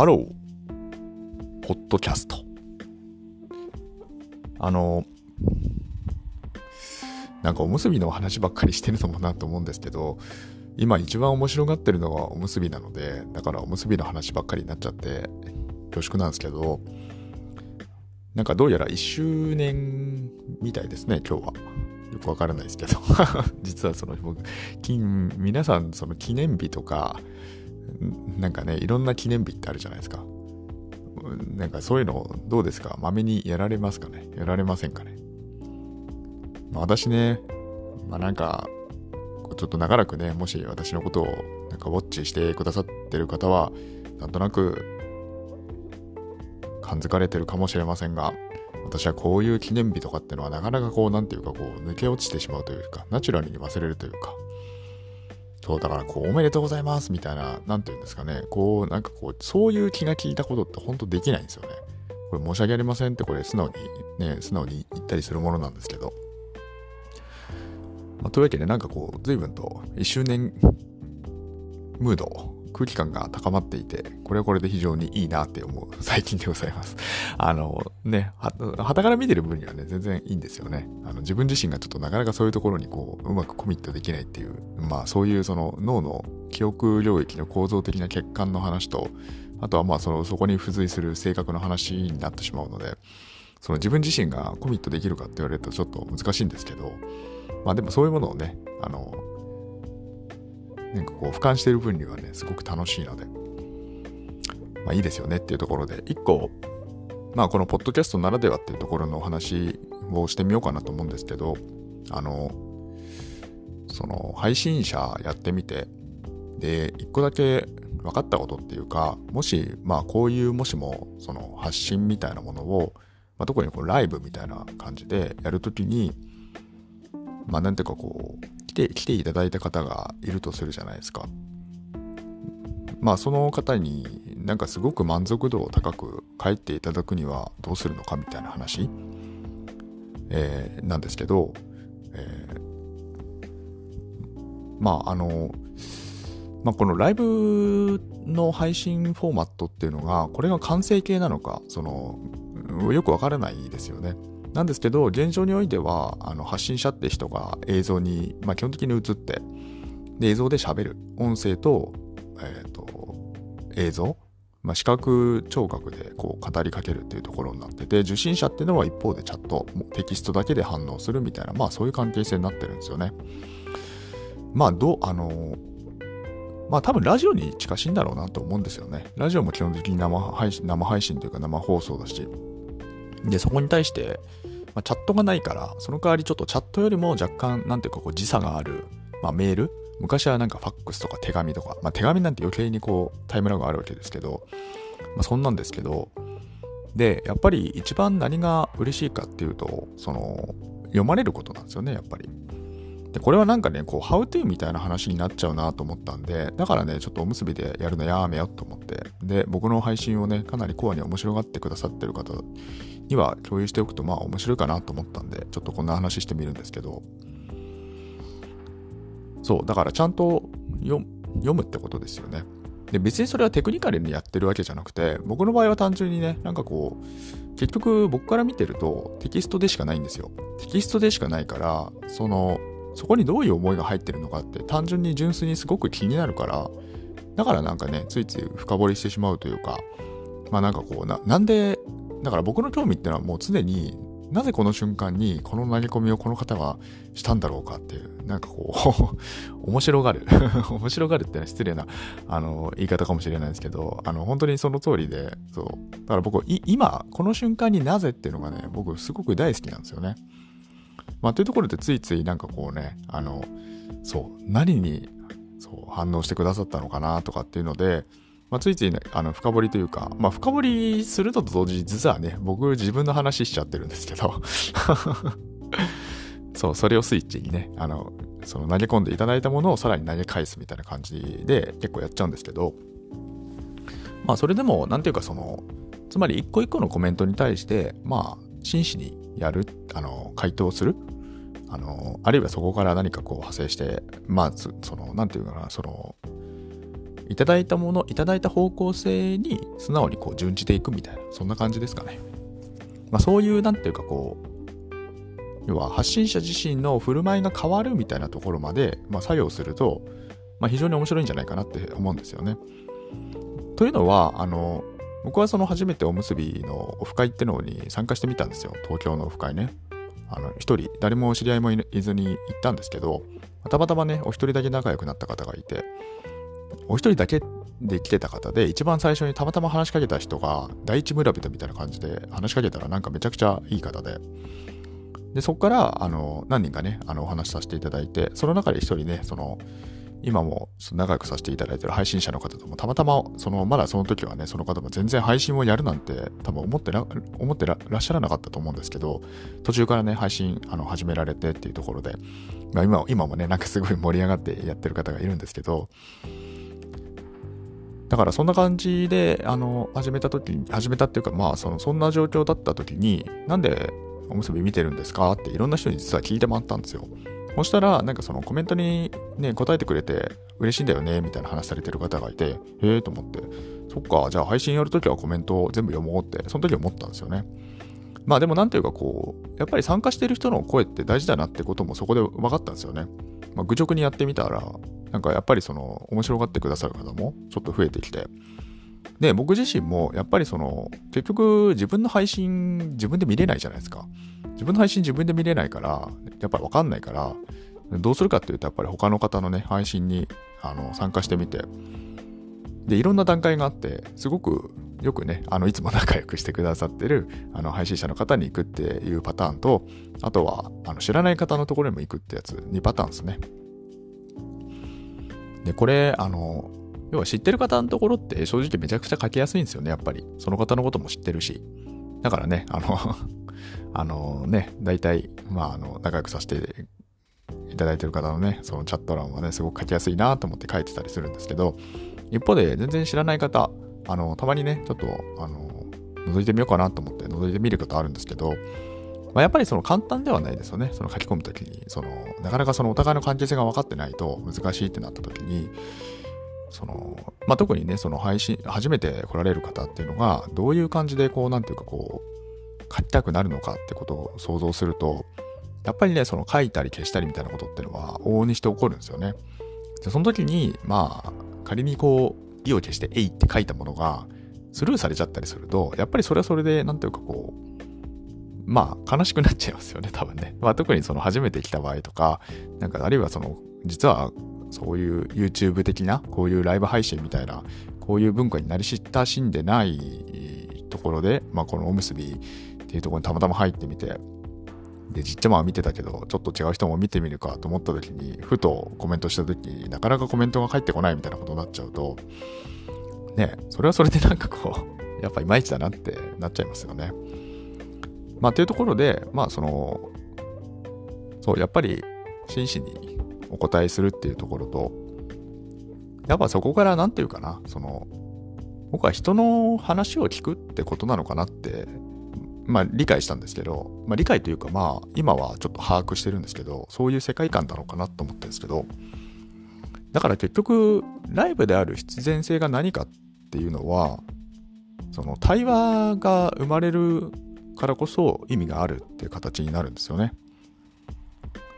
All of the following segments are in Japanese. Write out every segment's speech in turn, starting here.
ハロー、ポッドキャスト。あの、なんかおむすびの話ばっかりしてるのもなと思うんですけど、今一番面白がってるのはおむすびなので、だからおむすびの話ばっかりになっちゃって恐縮なんですけど、なんかどうやら1周年みたいですね、今日は。よくわからないですけど。実はその、僕、皆さんその記念日とか、なんかね、いろんな記念日ってあるじゃないですか。なんかそういうのどうですか？まめにやられますかね？やられませんかね、まあ、私ね、まあなんか、ちょっと長らくね、もし私のことをなんかウォッチしてくださってる方は、なんとなく感づかれてるかもしれませんが、私はこういう記念日とかってのはなかなかこう、なんていうかこう、抜け落ちてしまうというか、ナチュラルに忘れるというか、そう、だからこう、おめでとうございますみたいな、なんていうんですかね、こう、なんかこう、そういう気が利いたことって本当できないんですよね。これ申し訳ありませんってこれ素直にね、素直に言ったりするものなんですけど。まあ、というわけでなんかこう、随分と1周年ムード空気感が高まっていて、これはこれで非常にいいなって思う 最近でございます。あのね、は、はから見てる分にはね、全然いいんですよね。あの自分自身がちょっとなかなかそういうところにこう、うまくコミットできないっていう、まあそういうその脳の記憶領域の構造的な欠陥の話と、あとはまあその、そこに付随する性格の話になってしまうので、その自分自身がコミットできるかって言われるとちょっと難しいんですけど、まあでもそういうものをね、あの、なんかこう俯瞰してる分にはね、すごく楽しいので、まあいいですよねっていうところで、一個、まあこのポッドキャストならではっていうところのお話をしてみようかなと思うんですけど、あの、その配信者やってみて、で、一個だけ分かったことっていうか、もし、まあこういうもしもその発信みたいなものを、まあ、特にこうライブみたいな感じでやるときに、まあなんていうかこう、て、来ていただいた方がいるとするじゃないですか。まあその方になんかすごく満足度を高く帰っていただくにはどうするのかみたいな話、えー、なんですけど、えー、まああの、まあ、このライブの配信フォーマットっていうのがこれが完成形なのかそのよくわからないですよね。なんですけど、現状においては、あの発信者って人が映像に、まあ、基本的に映って、で映像で喋る。音声と、えっ、ー、と、映像、まあ、視覚、聴覚でこう語りかけるっていうところになってて、受信者っていうのは一方でチャット、テキストだけで反応するみたいな、まあそういう関係性になってるんですよね。まあ、どう、あの、まあ多分ラジオに近しいんだろうなと思うんですよね。ラジオも基本的に生配信、生配信というか生放送だし、で、そこに対して、まあ、チャットがないから、その代わりちょっとチャットよりも若干、なんていうかこう時差がある、まあ、メール？昔はなんかファックスとか手紙とか、まあ、手紙なんて余計にこうタイムラグがあるわけですけど、まあ、そんなんですけど、で、やっぱり一番何が嬉しいかっていうと、その、読まれることなんですよね、やっぱり。で、これはなんかね、こう、ハウトゥーみたいな話になっちゃうなと思ったんで、だからね、ちょっとおむすびでやるのやめようと思って、で、僕の配信をね、かなりコアに面白がってくださってる方には共有しておくと、まあ面白いかなと思ったんで、ちょっとこんな話してみるんですけど、そう、だからちゃんと読むってことですよね。で、別にそれはテクニカルにやってるわけじゃなくて、僕の場合は単純にね、なんかこう、結局僕から見てるとテキストでしかないんですよ。テキストでしかないから、その、そこにどういう思いが入ってるのかって単純に純粋にすごく気になるから、だからなんかね、ついつい深掘りしてしまうというか、まあなんかこうな、なんで、だから僕の興味ってのはもう常になぜこの瞬間にこの投げ込みをこの方がしたんだろうかっていう、なんかこう 面白がる 面白がるってのは失礼な、あの、言い方かもしれないですけど、あの、本当にその通りで、そう。だから僕、今、この瞬間になぜっていうのがね、僕すごく大好きなんですよね。まあ、というところでついついなんかこうね、あの、そう、何にそう反応してくださったのかなとかっていうので、まあ、ついつい、ね、あの深掘りというか、まあ、深掘りすると同時に実はね、僕自分の話しちゃってるんですけど そう、それをスイッチにね、あの、その投げ込んでいただいたものをさらに投げ返すみたいな感じで結構やっちゃうんですけど、まあそれでも、なんていうかその、つまり一個一個のコメントに対して、まあ真摯にやる、あの、回答する。あの、あるいはそこから何かこう派生して、まあ、その、なんていうかな、その、いただいたもの、いただいた方向性に素直にこう準じていくみたいな、そんな感じですかね。まあそういう、なんていうかこう、要は発信者自身の振る舞いが変わるみたいなところまで、まあ、作用すると、まあ、非常に面白いんじゃないかなって思うんですよね。というのは、あの、僕はその初めておむすびのオフ会ってのに参加してみたんですよ。東京のオフ会ね。あの、一人、誰も知り合いもいずに行ったんですけど、たまたまね、お一人だけ仲良くなった方がいて、お一人だけで来てた方で、一番最初にたまたま話しかけた人が、第一村人みたいな感じで話しかけたらなんかめちゃくちゃいい方で、で、そこから、あの、何人かね、あの、お話しさせていただいて、その中で一人ね、その、今も仲良くさせていただいてる配信者の方ともたまたま、その、まだその時はね、その方も全然配信をやるなんて多分思ってら、思ってらっしゃらなかったと思うんですけど、途中からね、配信、あの、始められてっていうところで、まあ今、今もね、なんかすごい盛り上がってやってる方がいるんですけど、だからそんな感じで、あの、始めた時に、始めたっていうか、まあ、その、そんな状況だった時に、なんでおむすび見てるんですか？っていろんな人に実は聞いて回ったんですよ。そしたら、なんかそのコメントにね、答えてくれて嬉しいんだよね、みたいな話されてる方がいて、へえと思って、そっか、じゃあ配信やるときはコメントを全部読もうって、その時思ったんですよね。まあでもなんていうかこう、やっぱり参加してる人の声って大事だなってこともそこで分かったんですよね。まあ、愚直にやってみたら、なんかやっぱりその面白がってくださる方もちょっと増えてきて、で、僕自身もやっぱりその、結局自分の配信自分で見れないじゃないですか。自分の配信自分で見れないから、やっぱりわかんないから、どうするかっていうと、やっぱり他の方のね、配信にあの参加してみて、で、いろんな段階があって、すごくよくね、あの、いつも仲良くしてくださってる、あの、配信者の方に行くっていうパターンと、あとは、あの、知らない方のところにも行くってやつ、2パターンですね。で、これ、あの、要は知ってる方のところって正直めちゃくちゃ書きやすいんですよね、やっぱり。その方のことも知ってるし。だからね、あの あのね、大体、まあ、あの、仲良くさせていただいてる方のね、そのチャット欄はね、すごく書きやすいなと思って書いてたりするんですけど、一方で全然知らない方、あの、たまにね、ちょっと、あの、覗いてみようかなと思って覗いてみることあるんですけど、まあ、やっぱりその簡単ではないですよね。その書き込むときに、その、なかなかそのお互いの関係性が分かってないと難しいってなったときに、その、まあ、特にね、その配信、初めて来られる方っていうのが、どういう感じで、こう、なんていうか、こう、書きたくなるのかってことを想像すると、やっぱりね、その書いたり消したりみたいなことってのは、往々にして起こるんですよね。で、その時に、まあ、仮にこう、意を消して、えいって書いたものが、スルーされちゃったりすると、やっぱりそれはそれで、なんていうかこう、まあ、悲しくなっちゃいますよね、多分ね。まあ、特にその初めて来た場合とか、なんか、あるいはその、実はそういう YouTube 的な、こういうライブ配信みたいな、こういう文化になり親しんでないところで、まあ、このおむすびっていうところにたまたま入ってみて、で、ちっちゃまは見てたけど、ちょっと違う人も見てみるかと思った時に、ふとコメントした時になかなかコメントが返ってこないみたいなことになっちゃうと、ね、それはそれでなんかこう、やっぱいまいちだなってなっちゃいますよね。まあ、というところで、まあ、その、そう、やっぱり、真摯にお答えするっていうところと、やっぱそこから何て言うかな、その、僕は人の話を聞くってことなのかなって、まあ理解したんですけど、まあ理解というかまあ今はちょっと把握してるんですけど、そういう世界観なのかなと思ってるんですけど、だから結局、ライブである必然性が何かっていうのは、その対話が生まれるからこそ意味があるっていう形になるんですよね。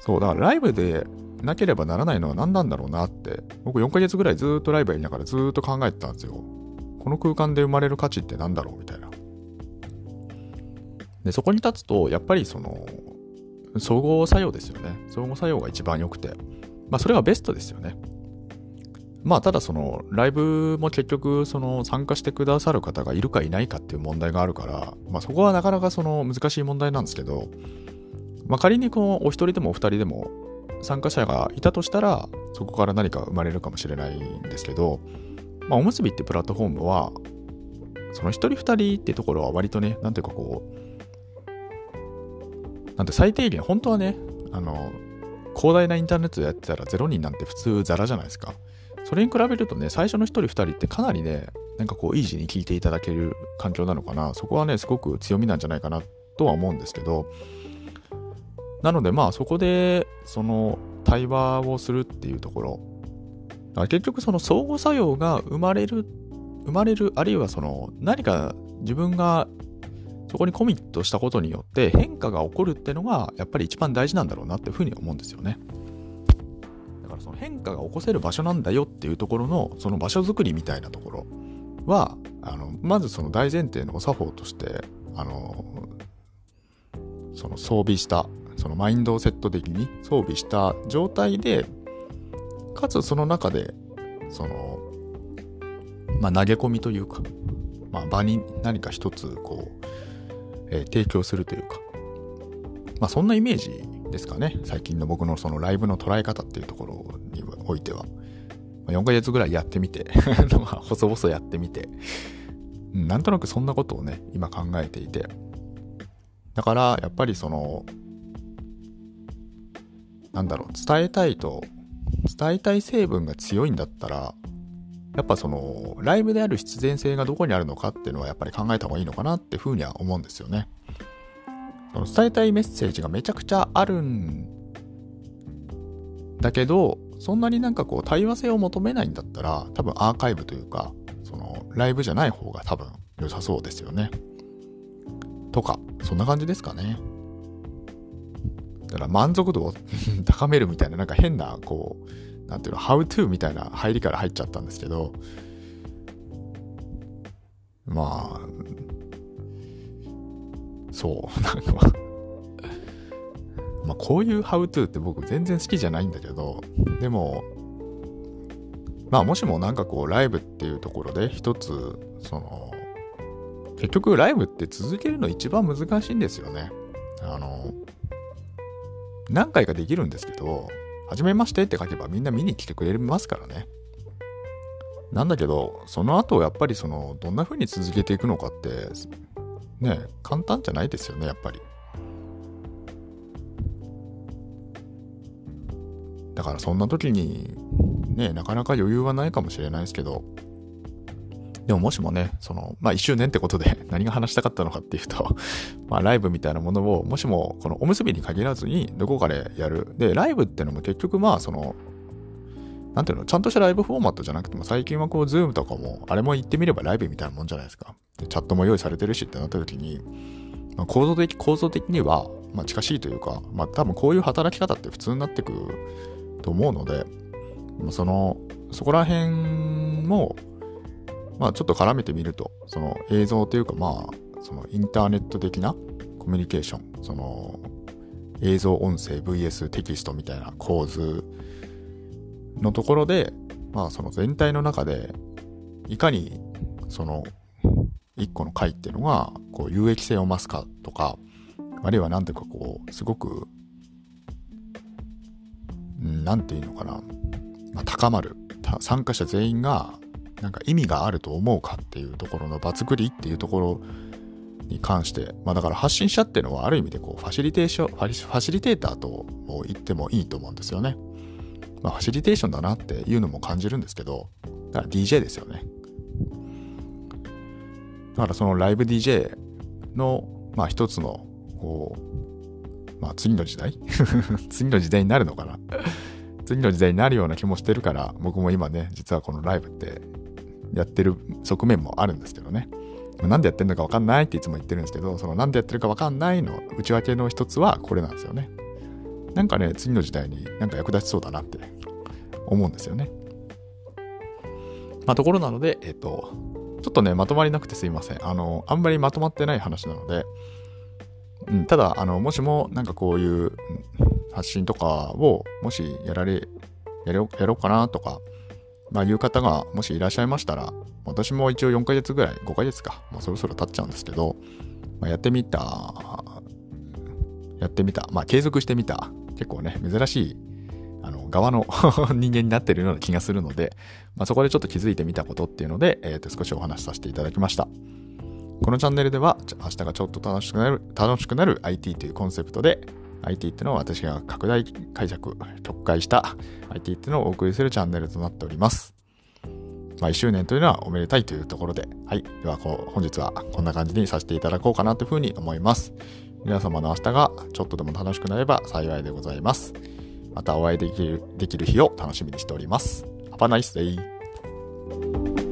そう、だからライブでなければならないのは何なんだろうなって、僕4ヶ月ぐらいずっとライブやりながらずっと考えてたんですよ。この空間で生まれる価値って何だろうみたいな。で、そこに立つと、やっぱりその、総合作用ですよね。総合作用が一番良くて。まあ、それがベストですよね。まあ、ただその、ライブも結局、その、参加してくださる方がいるかいないかっていう問題があるから、まあ、そこはなかなかその、難しい問題なんですけど、まあ、仮にこの、お一人でもお二人でも、参加者がいたとしたら、そこから何か生まれるかもしれないんですけど、まあ、おむすびってプラットフォームは、その一人二人ってところは割とね、なんていうかこう、なんて最低限、本当はね、あの、広大なインターネットでやってたら0人なんて普通ザラじゃないですか。それに比べるとね、最初の一人二人ってかなりね、なんかこう、イージーに聞いていただける環境なのかな。そこはね、すごく強みなんじゃないかなとは思うんですけど、なのでまあそこでその対話をするっていうところ結局その相互作用が生まれる、生まれる、あるいはその何か自分がそこにコミットしたことによって変化が起こるっていうのがやっぱり一番大事なんだろうなっていうふうに思うんですよね。その変化が起こせる場所なんだよっていうところのその場所づくりみたいなところはあのまずその大前提のお作法としてあのその装備したそのマインドをセット的に装備した状態でかつその中でそのまあ投げ込みというか、まあ、場に何か一つこうえー、提供するというか、まあそんなイメージですかね。最近の僕のそのライブの捉え方っていうところにおいては。4ヶ月ぐらいやってみて 細々やってみて、なんとなくそんなことをね、今考えていて。だからやっぱりその、なんだろう、伝えたいと、伝えたい成分が強いんだったら、やっぱその、ライブである必然性がどこにあるのかっていうのはやっぱり考えた方がいいのかなっていうふうには思うんですよね。伝えたいメッセージがめちゃくちゃあるんだけど、そんなになんかこう対話性を求めないんだったら、多分アーカイブというか、そのライブじゃない方が多分良さそうですよね。とか、そんな感じですかね。だから満足度を 高めるみたいななんか変なこうなんていうの、how to みたいな入りから入っちゃったんですけど、まあ、そう、なんか、まあ、こういう how to って僕全然好きじゃないんだけど、でも、まあもしもなんかこうライブっていうところで一つ、その、結局ライブって続けるの一番難しいんですよね。あの、何回かできるんですけど、はじめましてって書けばみんな見に来てくれますからね。なんだけど、その後やっぱりその、どんな風に続けていくのかって、ね、簡単じゃないですよね、やっぱり。だからそんな時に、ね、なかなか余裕はないかもしれないですけど、でももしもね、その、まあ1周年ってことで 何が話したかったのかっていうと まあライブみたいなものを、もしもこのおむすびに限らずにどこかでやる。で、ライブってのも結局まあその、なんていうの、ちゃんとしたライブフォーマットじゃなくても、最近はこう、ズームとかも、あれも言ってみればライブみたいなもんじゃないですか。でチャットも用意されてるしってなった時に、まあ、構造的、構造的には、まあ近しいというか、まあ多分こういう働き方って普通になってくと思うので、その、そこら辺も、まあちょっと絡めてみると、その映像というかまあ、そのインターネット的なコミュニケーション、その映像音声 VS テキストみたいな構図のところで、まあその全体の中で、いかにその一個の回っていうのがこう有益性を増すかとか、あるいはなんていうかこう、すごく、なんていうのかな、まあ、高まる。参加者全員がなんか意味があると思うかっていうところの場作りっていうところに関して、まあだから発信者っていうのはある意味でこうファシリテーション、ファシリテーターと言ってもいいと思うんですよね。まあファシリテーションだなっていうのも感じるんですけど、だから DJ ですよね。だからそのライブ DJ の、まあ一つの、こう、まあ次の時代？次の時代になるのかな？次の時代になるような気もしてるから、僕も今ね、実はこのライブってやってる側面もあるんですけどね。なんでやってるのかわかんないっていつも言ってるんですけど、そのなんでやってるかわかんないの内訳の一つはこれなんですよね。なんかね、次の時代になんか役立ちそうだなって思うんですよね。まあ、ところなので、えっ、と、ちょっとね、まとまりなくてすいません。あの、あんまりまとまってない話なので、うん、ただ、あの、もしもなんかこういう発信とかを、もしやられ、やろやろうかなとか、まあ、いう方がもしいらっしゃいましたら、私も一応4ヶ月ぐらい、5ヶ月か、もうそろそろ経っちゃうんですけど、まあ、やってみた、やってみた、まあ、継続してみた、結構ね、珍しい、あの、側の 人間になってるような気がするので、まあ、そこでちょっと気づいてみたことっていうので、えー、と少しお話しさせていただきました。このチャンネルでは、明日がちょっと楽しくなる、楽しくなる IT というコンセプトで、IT っていうのは私が拡大解釈、直解した IT っていうのをお送りするチャンネルとなっております。まあ、1周年というのはおめでたいというところで、はい。ではこう、本日はこんな感じにさせていただこうかなというふうに思います。皆様の明日がちょっとでも楽しくなれば幸いでございます。またお会いできるできる日を楽しみにしております。Have a nice day.